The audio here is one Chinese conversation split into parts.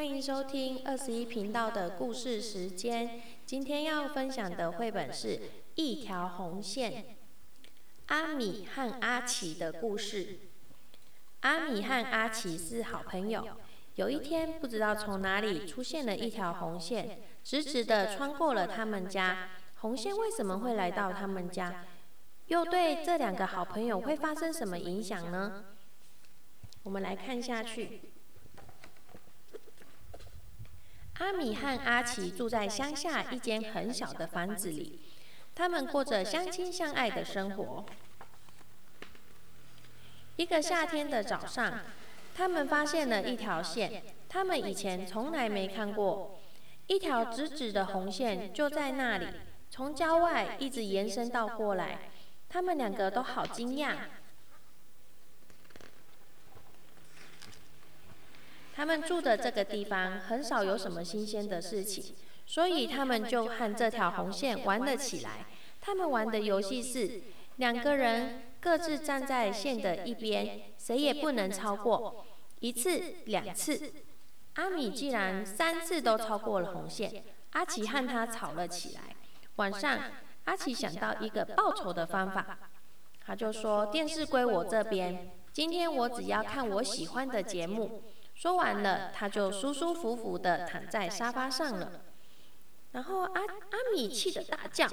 欢迎收听二十一频道的故事时间。今天要分享的绘本是《一条红线》。阿米和阿奇的故事。阿米和阿奇是好朋友。有一天，不知道从哪里出现了一条红线，直直的穿过了他们家。红线为什么会来到他们家？又对这两个好朋友会发生什么影响呢？我们来看下去。阿米和阿奇住在乡下一间很小的房子里，他们过着相亲相爱的生活。一个夏天的早上，他们发现了一条线，他们以前从来没看过，一条直直的红线就在那里，从郊外一直延伸到过来，他们两个都好惊讶。他们住的这个地方很少有什么新鲜的事情，所以他们就和这条红线玩了起来。他们玩的游戏是两个人各自站在线的一边，谁也不能超过一次、两次。阿米既然三次都超过了红线，阿奇和他吵了起来。晚上，阿奇想到一个报仇的方法，他就说：“电视归我这边，今天我只要看我喜欢的节目。”说完了，他就舒舒服服的躺在沙发上了。然后阿阿米气得大叫：“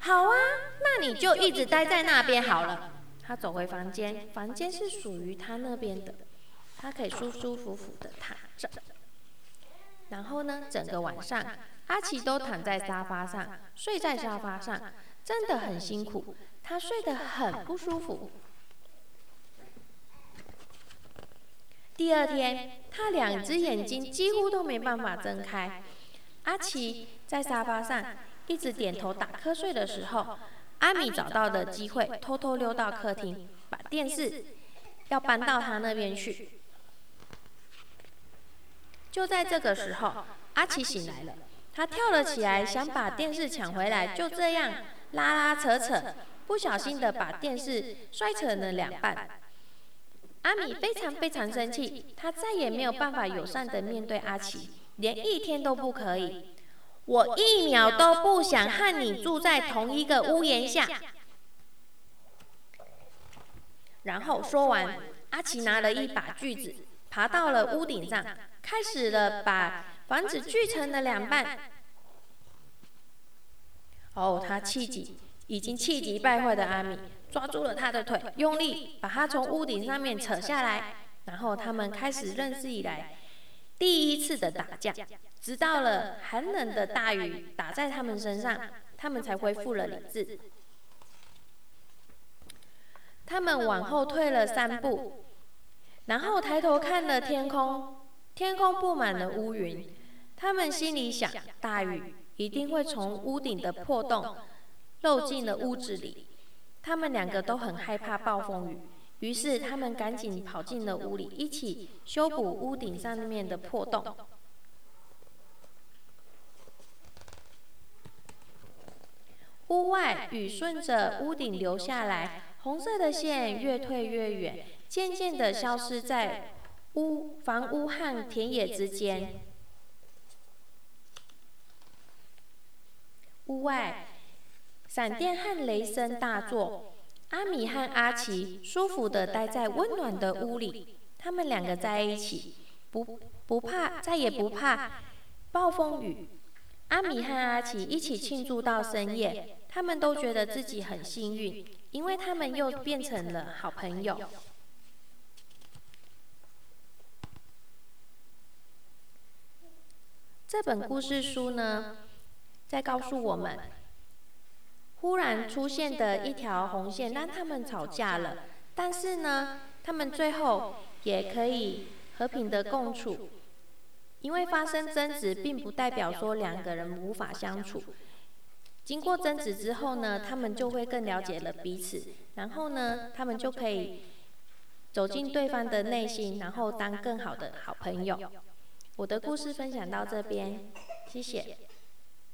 好啊，那你就一直待在那边好了。”他走回房间，房间是属于他那边的，他可以舒舒服服的躺着。然后呢，整个晚上阿奇都躺在沙发上，睡在沙发上，真的很辛苦，他睡得很不舒服。第二天，他两只眼睛几乎都没办法睁开。阿奇在沙发上一直点头打瞌睡的时候，阿米找到的机会，偷偷溜到客厅，把电视要搬到他那边去。就在这个时候，阿奇醒来了，他跳了起来，想把电视抢回来。就这样拉拉扯扯，不小心的把电视摔成了两半。阿米非常非常生气，他再也没有办法友善的面对阿奇，连一天都不可以。我一秒都不想和你住在同一个屋檐下。然后说完，阿奇拿了一把锯子，爬到了屋顶上，开始了把房子锯成了两半。哦，他气急，已经气急败坏的阿米。抓住了他的腿，用力把他从屋顶上面扯下来，然后他们开始认识以来第一次的打架，直到了寒冷的大雨打在他们身上，他们才恢复了理智。他们往后退了三步，然后抬头看了天空，天空布满了乌云。他们心里想，大雨一定会从屋顶的破洞漏进了屋子里。他们两个都很害怕暴风雨，于是他们赶紧跑进了屋里，一起修补屋顶上面的破洞。屋外雨顺着屋顶流下来，红色的线越退越远，渐渐的消失在屋房屋和田野之间。屋外。闪电和雷声大作，阿米和阿奇舒服的待在温暖的屋里。他们两个在一起，不不怕，再也不怕暴风雨。阿米和阿奇一起庆祝到深夜，他们都觉得自己很幸运，因为他们又变成了好朋友。这本故事书呢，在告诉我们。忽然出现的一条红线让他们吵架了，但是呢，他们最后也可以和平的共处。因为发生争执，并不代表说两个人无法相处。经过争执之后呢，他们就会更了解了彼此，然后呢，他们就可以走进对方的内心，然后当更好的好朋友。我的故事分享到这边，谢谢。